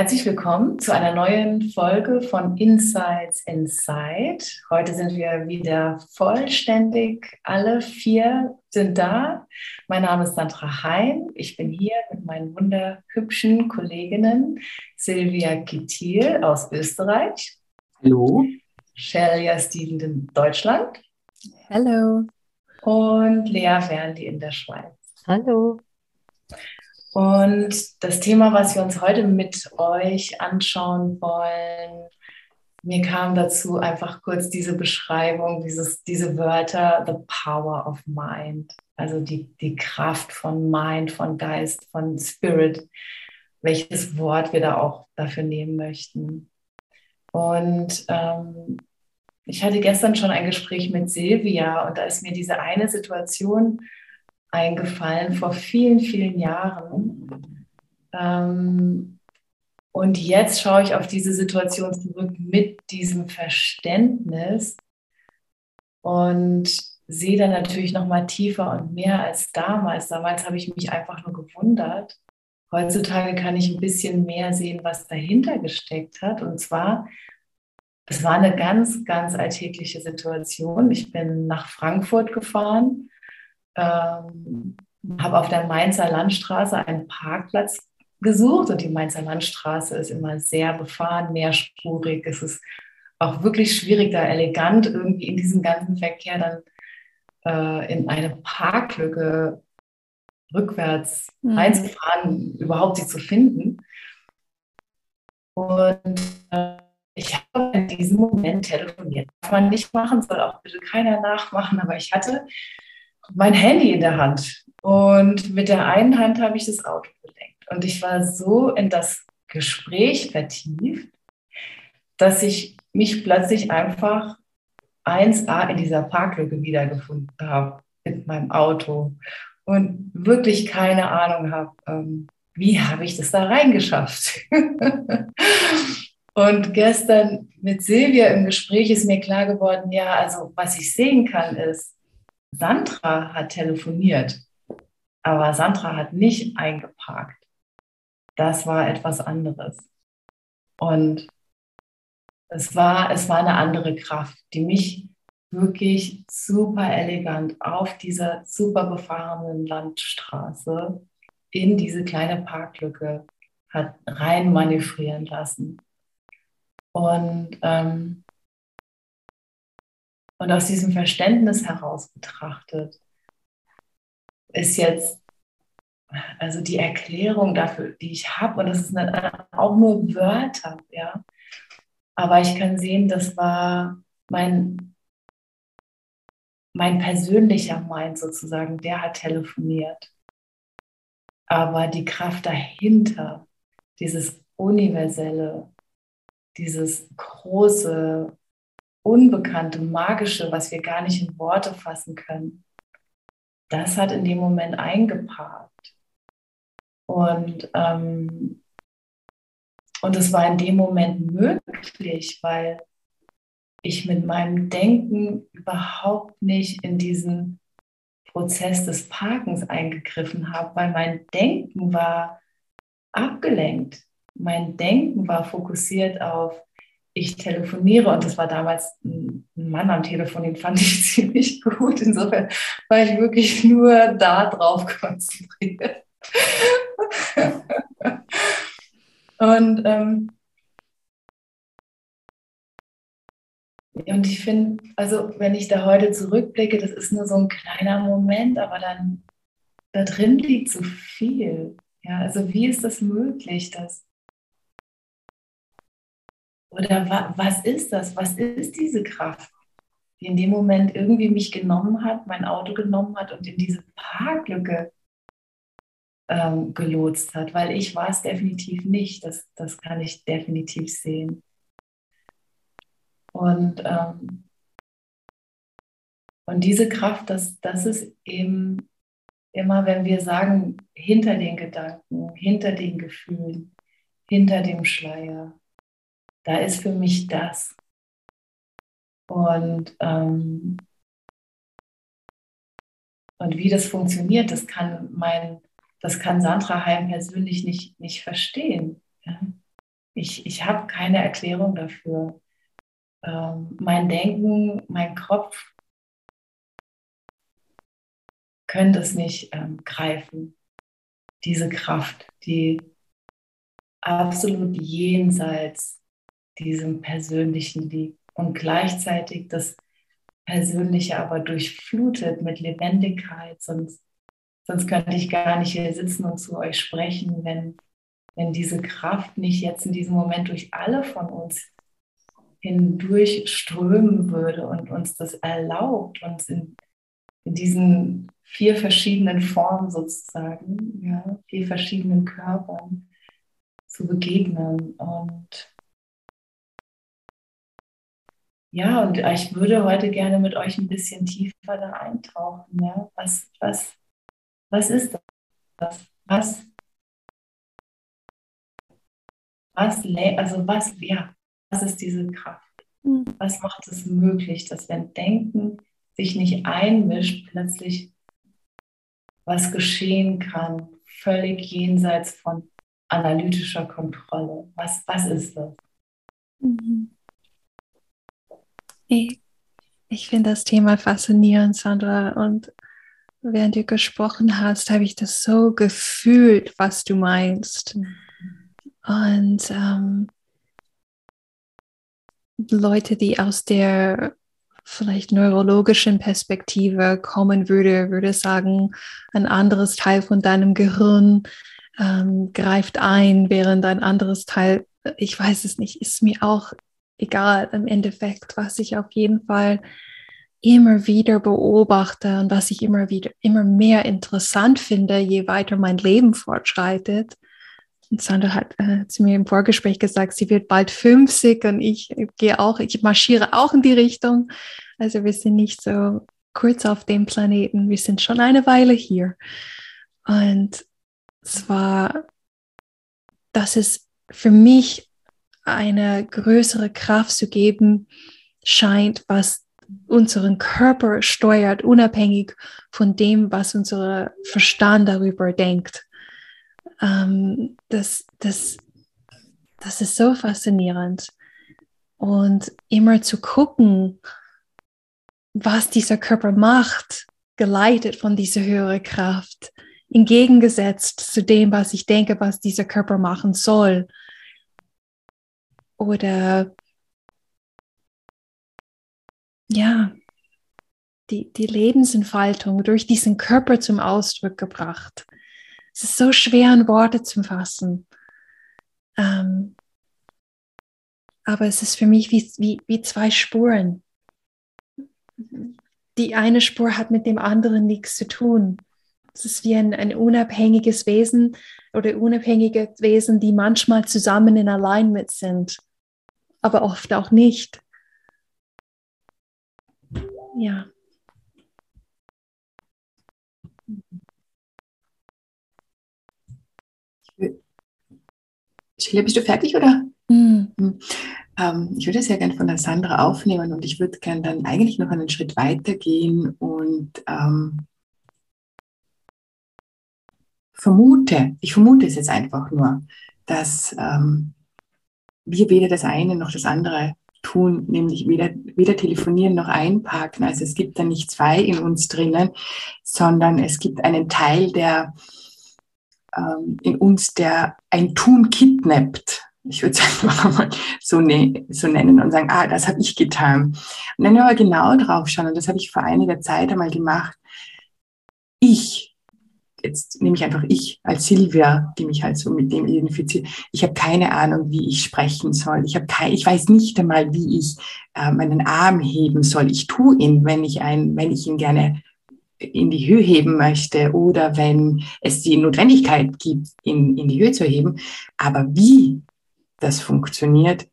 Herzlich willkommen zu einer neuen Folge von Insights Inside. Heute sind wir wieder vollständig. Alle vier sind da. Mein Name ist Sandra Hein. Ich bin hier mit meinen wunderhübschen Kolleginnen Silvia Kittil aus Österreich. Hallo. Shelia Steven in Deutschland. Hallo. Und Lea Wernli in der Schweiz. Hallo. Und das Thema, was wir uns heute mit euch anschauen wollen, mir kam dazu einfach kurz diese Beschreibung, dieses, diese Wörter, the power of mind, also die, die Kraft von Mind, von Geist, von Spirit, welches Wort wir da auch dafür nehmen möchten. Und ähm, ich hatte gestern schon ein Gespräch mit Silvia und da ist mir diese eine Situation eingefallen vor vielen, vielen Jahren. Ähm, und jetzt schaue ich auf diese Situation zurück mit diesem Verständnis und sehe dann natürlich noch mal tiefer und mehr als damals. Damals habe ich mich einfach nur gewundert. Heutzutage kann ich ein bisschen mehr sehen, was dahinter gesteckt hat. Und zwar, es war eine ganz, ganz alltägliche Situation. Ich bin nach Frankfurt gefahren ähm, habe auf der Mainzer Landstraße einen Parkplatz gesucht und die Mainzer Landstraße ist immer sehr befahren, mehrspurig. Es ist auch wirklich schwierig, da elegant irgendwie in diesem ganzen Verkehr dann äh, in eine Parklücke rückwärts mhm. reinzufahren, überhaupt sie zu finden. Und äh, ich habe in diesem Moment telefoniert. Darf man nicht machen, soll auch bitte keiner nachmachen, aber ich hatte mein Handy in der Hand und mit der einen Hand habe ich das Auto gelenkt. Und ich war so in das Gespräch vertieft, dass ich mich plötzlich einfach 1a in dieser Parklücke wiedergefunden habe mit meinem Auto und wirklich keine Ahnung habe, ähm, wie habe ich das da reingeschafft. und gestern mit Silvia im Gespräch ist mir klar geworden, ja, also was ich sehen kann ist, Sandra hat telefoniert, aber Sandra hat nicht eingeparkt. Das war etwas anderes. Und es war, es war eine andere Kraft, die mich wirklich super elegant auf dieser super befahrenen Landstraße in diese kleine Parklücke hat rein manövrieren lassen. Und ähm, und aus diesem Verständnis heraus betrachtet, ist jetzt also die Erklärung dafür, die ich habe, und das ist auch nur Wörter, ja. Aber ich kann sehen, das war mein, mein persönlicher Mind sozusagen, der hat telefoniert. Aber die Kraft dahinter, dieses Universelle, dieses große, Unbekannte, Magische, was wir gar nicht in Worte fassen können, das hat in dem Moment eingeparkt. Und, ähm, und es war in dem Moment möglich, weil ich mit meinem Denken überhaupt nicht in diesen Prozess des Parkens eingegriffen habe, weil mein Denken war abgelenkt. Mein Denken war fokussiert auf ich telefoniere und das war damals ein Mann am Telefon, den fand ich ziemlich gut. Insofern war ich wirklich nur da drauf konzentriert. und, ähm, und ich finde, also wenn ich da heute zurückblicke, das ist nur so ein kleiner Moment, aber dann da drin liegt so viel. Ja, also wie ist das möglich, dass oder wa was ist das? Was ist diese Kraft, die in dem Moment irgendwie mich genommen hat, mein Auto genommen hat und in diese Parklücke ähm, gelotst hat, weil ich war es definitiv nicht. Das, das kann ich definitiv sehen. Und, ähm, und diese Kraft, das, das ist eben immer, wenn wir sagen, hinter den Gedanken, hinter den Gefühlen, hinter dem Schleier, da ist für mich das. Und, ähm, und wie das funktioniert, das kann mein, das kann Sandra Heim persönlich nicht, nicht verstehen. Ich, ich habe keine Erklärung dafür. Ähm, mein Denken, mein Kopf können das nicht ähm, greifen. Diese Kraft, die absolut jenseits diesem Persönlichen liegt und gleichzeitig das Persönliche aber durchflutet mit Lebendigkeit. Sonst, sonst könnte ich gar nicht hier sitzen und zu euch sprechen, wenn, wenn diese Kraft nicht jetzt in diesem Moment durch alle von uns hindurch strömen würde und uns das erlaubt, uns in, in diesen vier verschiedenen Formen sozusagen, ja, vier verschiedenen Körpern zu begegnen. Und ja, und ich würde heute gerne mit euch ein bisschen tiefer da eintauchen. Ja? Was, was, was ist das? Was, was, also was, ja, was ist diese Kraft? Hm. Was macht es möglich, dass wenn Denken sich nicht einmischt, plötzlich was geschehen kann, völlig jenseits von analytischer Kontrolle? Was, was ist das? Mhm. Ich, finde das Thema faszinierend, Sandra. Und während du gesprochen hast, habe ich das so gefühlt, was du meinst. Und ähm, Leute, die aus der vielleicht neurologischen Perspektive kommen würde, würde sagen, ein anderes Teil von deinem Gehirn ähm, greift ein, während ein anderes Teil, ich weiß es nicht, ist mir auch egal im Endeffekt, was ich auf jeden Fall immer wieder beobachte und was ich immer wieder, immer mehr interessant finde, je weiter mein Leben fortschreitet, und Sandra hat äh, zu mir im Vorgespräch gesagt, sie wird bald 50 und ich gehe auch, ich marschiere auch in die Richtung. Also wir sind nicht so kurz auf dem Planeten, wir sind schon eine Weile hier. Und zwar, dass es für mich eine größere Kraft zu geben scheint, was unseren Körper steuert, unabhängig von dem, was unser Verstand darüber denkt ähm, das, das, das ist so faszinierend. Und immer zu gucken, was dieser Körper macht, geleitet von dieser höheren Kraft, entgegengesetzt zu dem, was ich denke, was dieser Körper machen soll. Oder ja, die, die Lebensentfaltung durch diesen Körper zum Ausdruck gebracht. Es ist so schwer in Worte zu fassen. Ähm, aber es ist für mich wie, wie, wie zwei Spuren. Die eine Spur hat mit dem anderen nichts zu tun. Es ist wie ein, ein unabhängiges Wesen oder unabhängige Wesen, die manchmal zusammen in Alignment sind, aber oft auch nicht. Ja. Sheila, bist du fertig oder? Mhm. Ähm, ich würde sehr gerne von der Sandra aufnehmen und ich würde gerne dann eigentlich noch einen Schritt weiter gehen und ähm, vermute, ich vermute es jetzt einfach nur, dass ähm, wir weder das eine noch das andere tun, nämlich weder, weder telefonieren noch einparken. Also es gibt da nicht zwei in uns drinnen, sondern es gibt einen Teil, der ähm, in uns, der ein Tun kidnappt. Ich würde es einfach mal so, ne so nennen und sagen, ah, das habe ich getan. Und dann aber genau drauf schauen, und das habe ich vor einiger Zeit einmal gemacht. Ich, jetzt nehme ich einfach ich als Silvia, die mich halt so mit dem identifiziert. Ich habe keine Ahnung, wie ich sprechen soll. Ich habe kein, ich weiß nicht einmal, wie ich äh, meinen Arm heben soll. Ich tue ihn, wenn ich ein, wenn ich ihn gerne in die Höhe heben möchte oder wenn es die Notwendigkeit gibt, in, in die Höhe zu heben. Aber wie das funktioniert,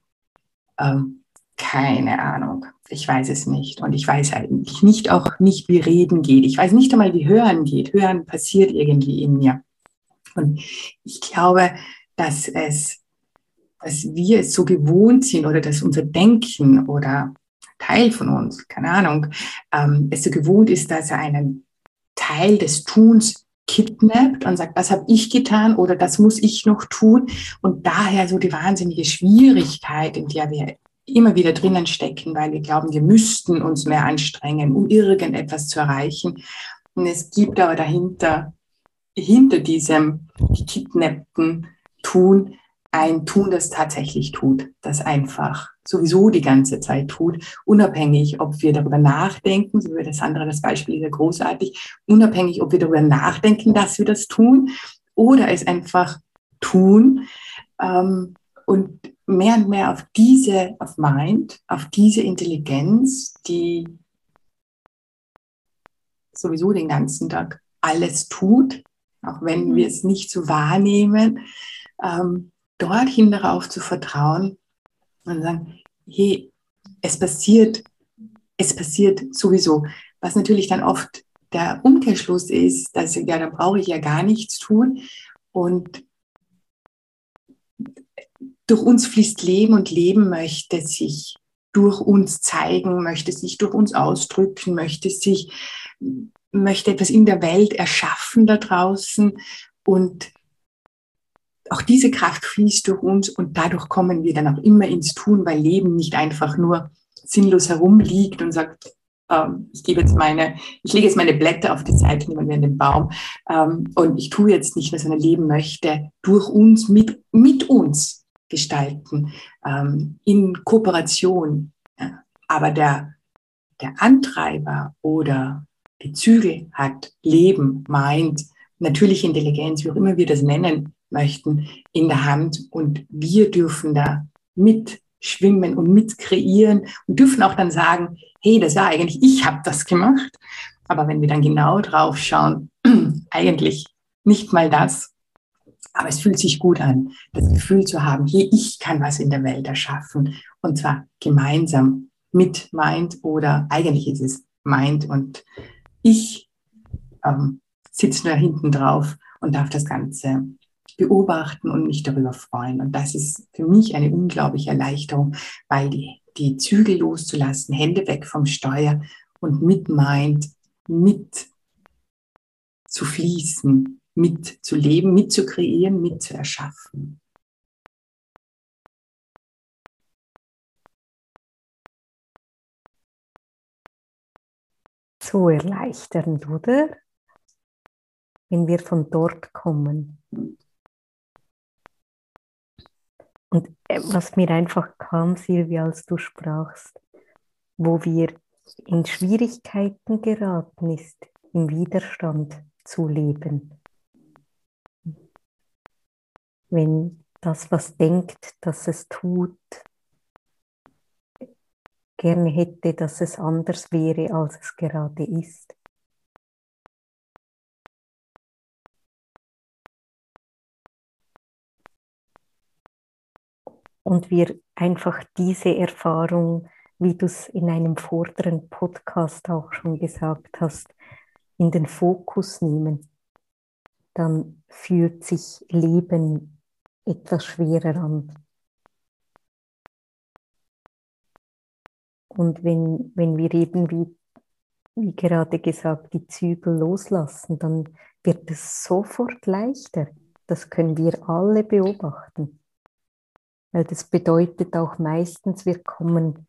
ähm, keine Ahnung. Ich weiß es nicht. Und ich weiß eigentlich nicht auch nicht, wie Reden geht. Ich weiß nicht einmal, wie Hören geht. Hören passiert irgendwie in mir. Und ich glaube, dass es, dass wir es so gewohnt sind oder dass unser Denken oder Teil von uns, keine Ahnung, ähm, es so gewohnt ist, dass er einen Teil des Tuns kidnappt und sagt, das habe ich getan oder das muss ich noch tun. Und daher so die wahnsinnige Schwierigkeit, in der wir immer wieder drinnen stecken, weil wir glauben, wir müssten uns mehr anstrengen, um irgendetwas zu erreichen. Und es gibt aber dahinter, hinter diesem gekidnappten Tun, ein Tun, das tatsächlich tut, das einfach sowieso die ganze Zeit tut, unabhängig, ob wir darüber nachdenken, so wie das andere, das Beispiel ist ja großartig, unabhängig, ob wir darüber nachdenken, dass wir das tun oder es einfach tun ähm, und mehr und mehr auf diese, auf Mind, auf diese Intelligenz, die sowieso den ganzen Tag alles tut, auch wenn mhm. wir es nicht so wahrnehmen, ähm, dorthin darauf zu vertrauen und sagen, hey, es passiert, es passiert sowieso. Was natürlich dann oft der Umkehrschluss ist, dass ja, da brauche ich ja gar nichts tun. Und durch uns fließt Leben und Leben möchte sich durch uns zeigen, möchte sich durch uns ausdrücken, möchte sich, möchte etwas in der Welt erschaffen da draußen. Und auch diese Kraft fließt durch uns und dadurch kommen wir dann auch immer ins Tun, weil Leben nicht einfach nur sinnlos herumliegt und sagt, ähm, ich gebe jetzt meine, ich lege jetzt meine Blätter auf die Seite, nehmen wir in den Baum ähm, und ich tue jetzt nicht, was ein Leben möchte, durch uns, mit, mit uns gestalten, ähm, in Kooperation. Ja. Aber der, der Antreiber oder die Zügel hat Leben, meint, natürliche Intelligenz, wie auch immer wir das nennen, möchten, in der Hand und wir dürfen da mitschwimmen und mitkreieren und dürfen auch dann sagen, hey, das war eigentlich, ich habe das gemacht. Aber wenn wir dann genau drauf schauen, eigentlich nicht mal das, aber es fühlt sich gut an, das Gefühl zu haben, hey, ich kann was in der Welt erschaffen und zwar gemeinsam mit Mind oder eigentlich ist es Mind und ich ähm, sitze nur hinten drauf und darf das Ganze beobachten und mich darüber freuen. Und das ist für mich eine unglaubliche Erleichterung, weil die, die Zügel loszulassen, Hände weg vom Steuer und mit meint, mit zu fließen, mit zu leben, mit zu kreieren, mit zu erschaffen. So erleichternd, oder? Wenn wir von dort kommen. Und äh, was mir einfach kam, Silvia, als du sprachst, wo wir in Schwierigkeiten geraten ist, im Widerstand zu leben. Wenn das, was denkt, dass es tut, gerne hätte, dass es anders wäre, als es gerade ist. und wir einfach diese Erfahrung, wie du es in einem vorderen Podcast auch schon gesagt hast, in den Fokus nehmen, dann fühlt sich Leben etwas schwerer an. Und wenn, wenn wir eben, wie, wie gerade gesagt, die Zügel loslassen, dann wird es sofort leichter. Das können wir alle beobachten weil das bedeutet auch meistens, wir kommen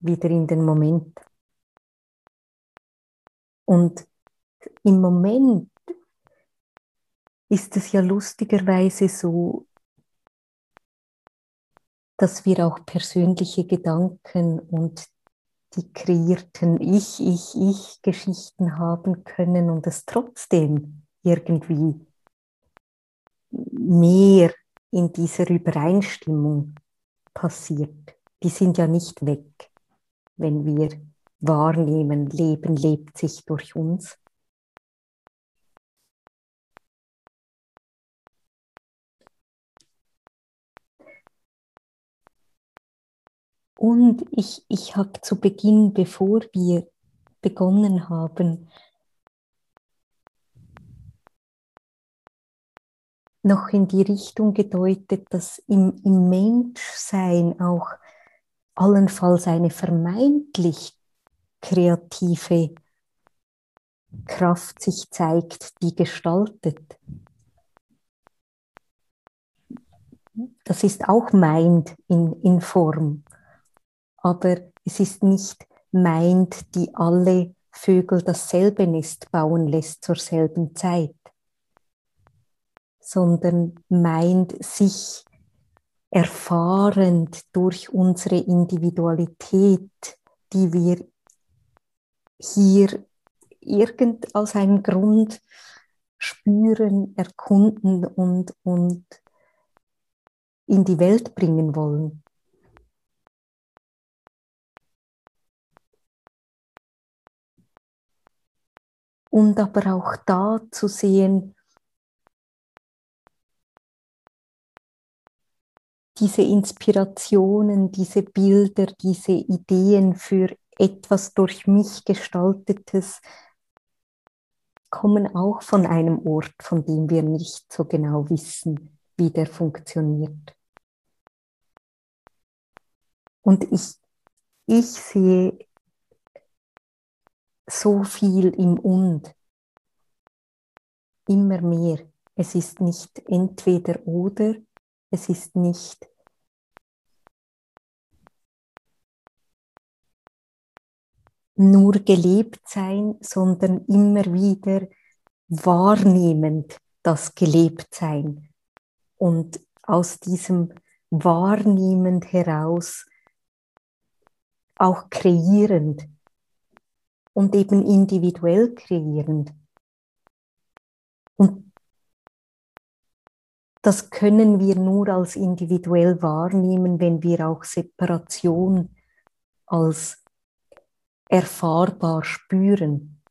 wieder in den Moment. Und im Moment ist es ja lustigerweise so, dass wir auch persönliche Gedanken und die kreierten Ich, Ich, Ich-Geschichten haben können und es trotzdem irgendwie mehr in dieser Übereinstimmung passiert, die sind ja nicht weg, wenn wir wahrnehmen, Leben lebt sich durch uns, Und ich, ich habe zu Beginn, bevor wir begonnen haben, noch in die Richtung gedeutet, dass im, im Menschsein auch allenfalls eine vermeintlich kreative Kraft sich zeigt, die gestaltet. Das ist auch Mind in, in Form, aber es ist nicht Mind, die alle Vögel dasselbe Nest bauen lässt zur selben Zeit, sondern meint sich erfahrend durch unsere Individualität, die wir hier irgend aus einem Grund spüren, erkunden und, und in die Welt bringen wollen. Und aber auch da zu sehen, diese Inspirationen, diese Bilder, diese Ideen für etwas durch mich gestaltetes kommen auch von einem Ort, von dem wir nicht so genau wissen, wie der funktioniert. Und ich, ich sehe so viel im Und, immer mehr. Es ist nicht entweder oder, es ist nicht nur gelebt sein, sondern immer wieder wahrnehmend das gelebt sein. Und aus diesem wahrnehmend heraus auch kreierend und eben individuell kreierend. Und das können wir nur als individuell wahrnehmen, wenn wir auch Separation als erfahrbar spüren.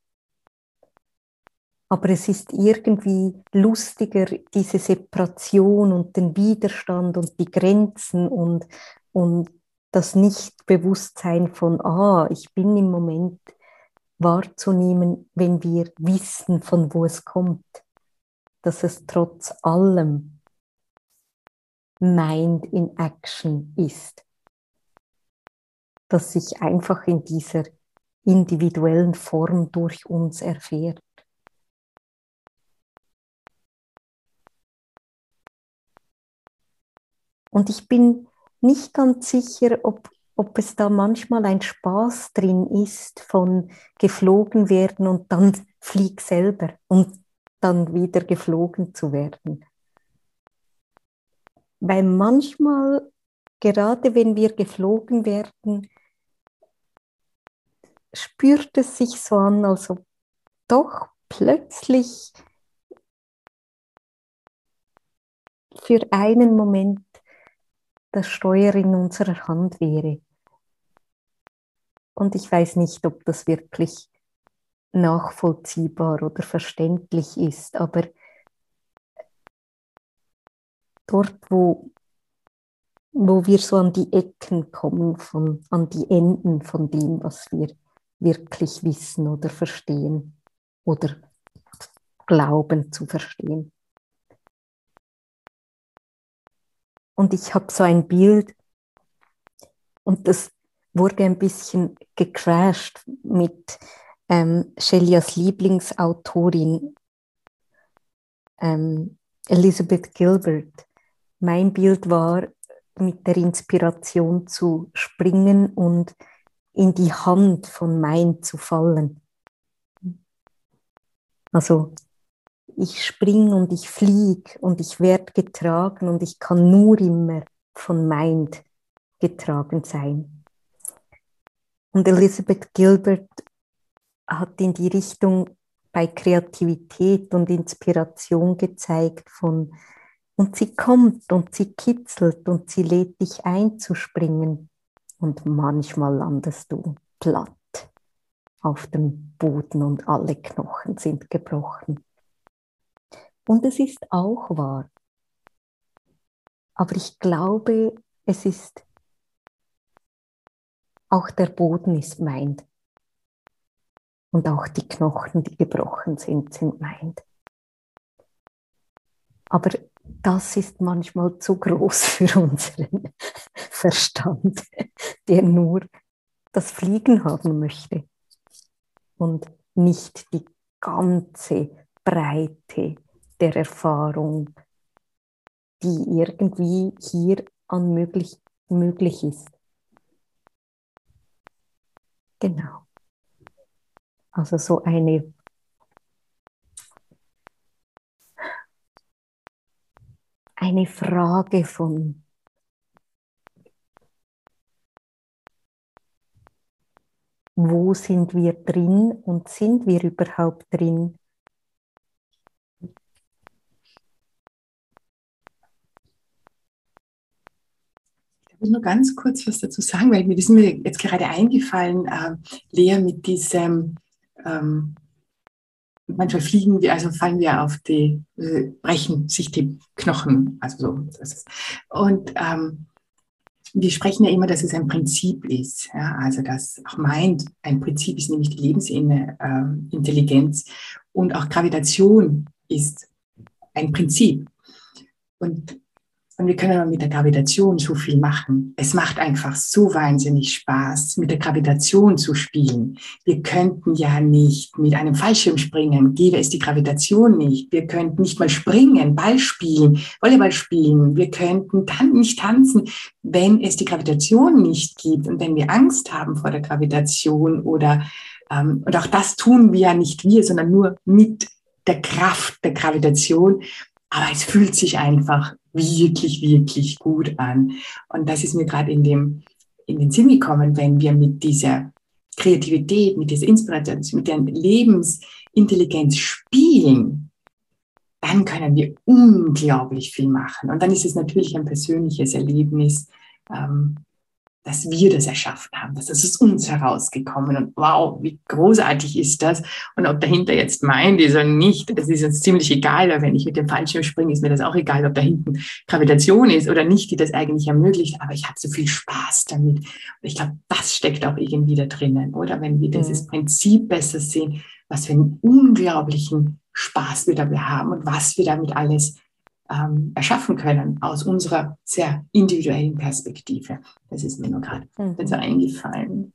Aber es ist irgendwie lustiger, diese Separation und den Widerstand und die Grenzen und, und das Nichtbewusstsein von, ah, ich bin im Moment wahrzunehmen, wenn wir wissen, von wo es kommt, dass es trotz allem Mind in Action ist, dass sich einfach in dieser individuellen Form durch uns erfährt. Und ich bin nicht ganz sicher, ob, ob es da manchmal ein Spaß drin ist von geflogen werden und dann flieg selber und dann wieder geflogen zu werden. Weil manchmal, gerade wenn wir geflogen werden, spürt es sich so an, als ob doch plötzlich für einen Moment das Steuer in unserer Hand wäre. Und ich weiß nicht, ob das wirklich nachvollziehbar oder verständlich ist, aber dort, wo, wo wir so an die Ecken kommen, von, an die Enden von dem, was wir wirklich wissen oder verstehen oder glauben zu verstehen. Und ich habe so ein Bild und das wurde ein bisschen gecrashed mit ähm, Shelias Lieblingsautorin ähm, Elizabeth Gilbert. Mein Bild war, mit der Inspiration zu springen und in die Hand von mein zu fallen. Also ich spring und ich flieg und ich werde getragen und ich kann nur immer von Mind getragen sein. Und Elizabeth Gilbert hat in die Richtung bei Kreativität und Inspiration gezeigt von und sie kommt und sie kitzelt und sie lädt dich einzuspringen und manchmal landest du platt auf dem Boden und alle Knochen sind gebrochen. Und es ist auch wahr. Aber ich glaube, es ist auch der Boden ist meint. Und auch die Knochen, die gebrochen sind, sind meint. Aber das ist manchmal zu groß für unseren Verstand, der nur das Fliegen haben möchte und nicht die ganze Breite der Erfahrung, die irgendwie hier an möglich, möglich ist. Genau. Also so eine eine Frage von wo sind wir drin und sind wir überhaupt drin? Ich nur ganz kurz was dazu sagen, weil mir das ist mir jetzt gerade eingefallen, äh, Lea, mit diesem, ähm, manchmal fliegen wir, also fallen wir auf die, äh, brechen sich die Knochen, also so. Und ähm, wir sprechen ja immer, dass es ein Prinzip ist. Ja? Also dass auch Mind ein Prinzip ist, nämlich die Lebensintelligenz. Äh, und auch Gravitation ist ein Prinzip. Und und wir können aber mit der Gravitation so viel machen. Es macht einfach so wahnsinnig Spaß, mit der Gravitation zu spielen. Wir könnten ja nicht mit einem Fallschirm springen, gäbe es die Gravitation nicht. Wir könnten nicht mal springen, Ball spielen, Volleyball spielen. Wir könnten dann nicht tanzen, wenn es die Gravitation nicht gibt. Und wenn wir Angst haben vor der Gravitation oder, ähm, und auch das tun wir ja nicht wir, sondern nur mit der Kraft der Gravitation. Aber es fühlt sich einfach wirklich, wirklich gut an. Und das ist mir gerade in, in den Sinn gekommen, wenn wir mit dieser Kreativität, mit dieser Inspiration, mit der Lebensintelligenz spielen, dann können wir unglaublich viel machen. Und dann ist es natürlich ein persönliches Erlebnis, ähm, dass wir das erschaffen haben, dass das aus uns herausgekommen und wow, wie großartig ist das? Und ob dahinter jetzt meint ist oder nicht, das ist uns ziemlich egal, weil wenn ich mit dem Fallschirm springe, ist mir das auch egal, ob da hinten Gravitation ist oder nicht, die das eigentlich ermöglicht, aber ich habe so viel Spaß damit. Und ich glaube, das steckt auch irgendwie da drinnen, oder? Wenn wir dieses mhm. Prinzip besser sehen, was für einen unglaublichen Spaß wir dabei haben und was wir damit alles ähm, erschaffen können aus unserer sehr individuellen Perspektive. Das ist mir nur gerade mhm. so eingefallen.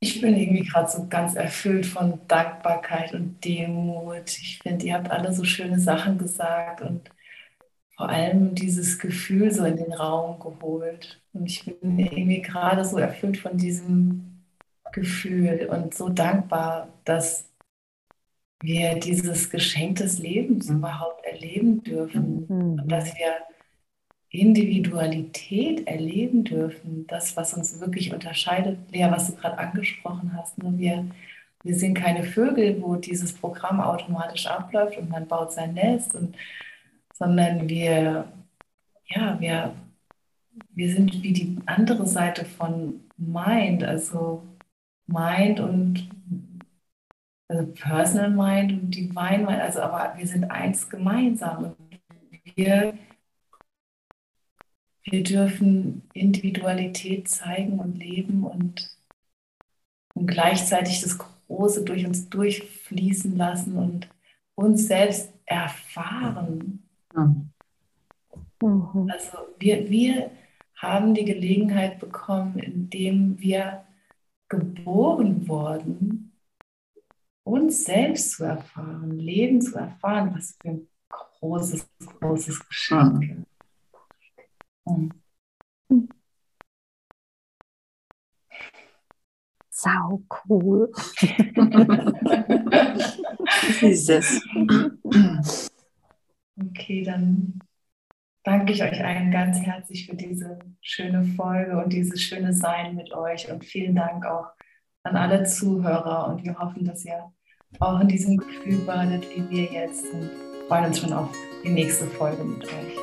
Ich bin irgendwie gerade so ganz erfüllt von Dankbarkeit und Demut. Ich finde, ihr habt alle so schöne Sachen gesagt und vor allem dieses Gefühl so in den Raum geholt. Und ich bin irgendwie gerade so erfüllt von diesem Gefühl und so dankbar, dass wir dieses Geschenk des Lebens mhm. überhaupt erleben dürfen mhm. und dass wir Individualität erleben dürfen, das, was uns wirklich unterscheidet. Lea, was du gerade angesprochen hast, ne? wir, wir sind keine Vögel, wo dieses Programm automatisch abläuft und man baut sein Nest, und, sondern wir, ja, wir, wir sind wie die andere Seite von Mind, also Mind und also Personal Mind und Divine Mind, also aber wir sind eins gemeinsam. Und wir, wir dürfen Individualität zeigen und leben und, und gleichzeitig das Große durch uns durchfließen lassen und uns selbst erfahren. Mhm. Also wir, wir haben die Gelegenheit bekommen, indem wir geboren wurden, uns selbst zu erfahren, Leben zu erfahren, was für ein großes, großes Geschenk. Mhm. Sau cool. ist es. Okay, dann danke ich euch allen ganz herzlich für diese schöne Folge und dieses schöne Sein mit euch und vielen Dank auch an alle Zuhörer und wir hoffen, dass ihr auch in diesem Gefühl badet, wie wir jetzt und freuen uns schon auf die nächste Folge mit euch.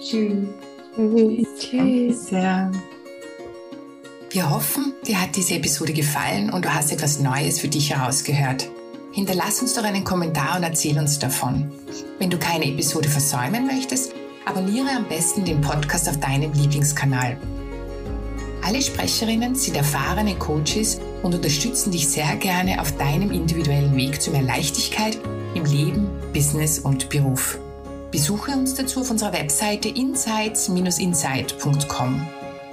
Tschüss. Tschüss. Tschüss. Wir hoffen, dir hat diese Episode gefallen und du hast etwas Neues für dich herausgehört. Hinterlass uns doch einen Kommentar und erzähl uns davon. Wenn du keine Episode versäumen möchtest, abonniere am besten den Podcast auf deinem Lieblingskanal. Alle Sprecherinnen sind erfahrene Coaches und unterstützen dich sehr gerne auf deinem individuellen Weg zu mehr Leichtigkeit im Leben, Business und Beruf. Besuche uns dazu auf unserer Webseite insights-insight.com.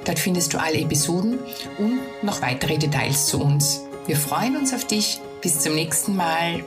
Dort findest du alle Episoden und noch weitere Details zu uns. Wir freuen uns auf dich. Bis zum nächsten Mal.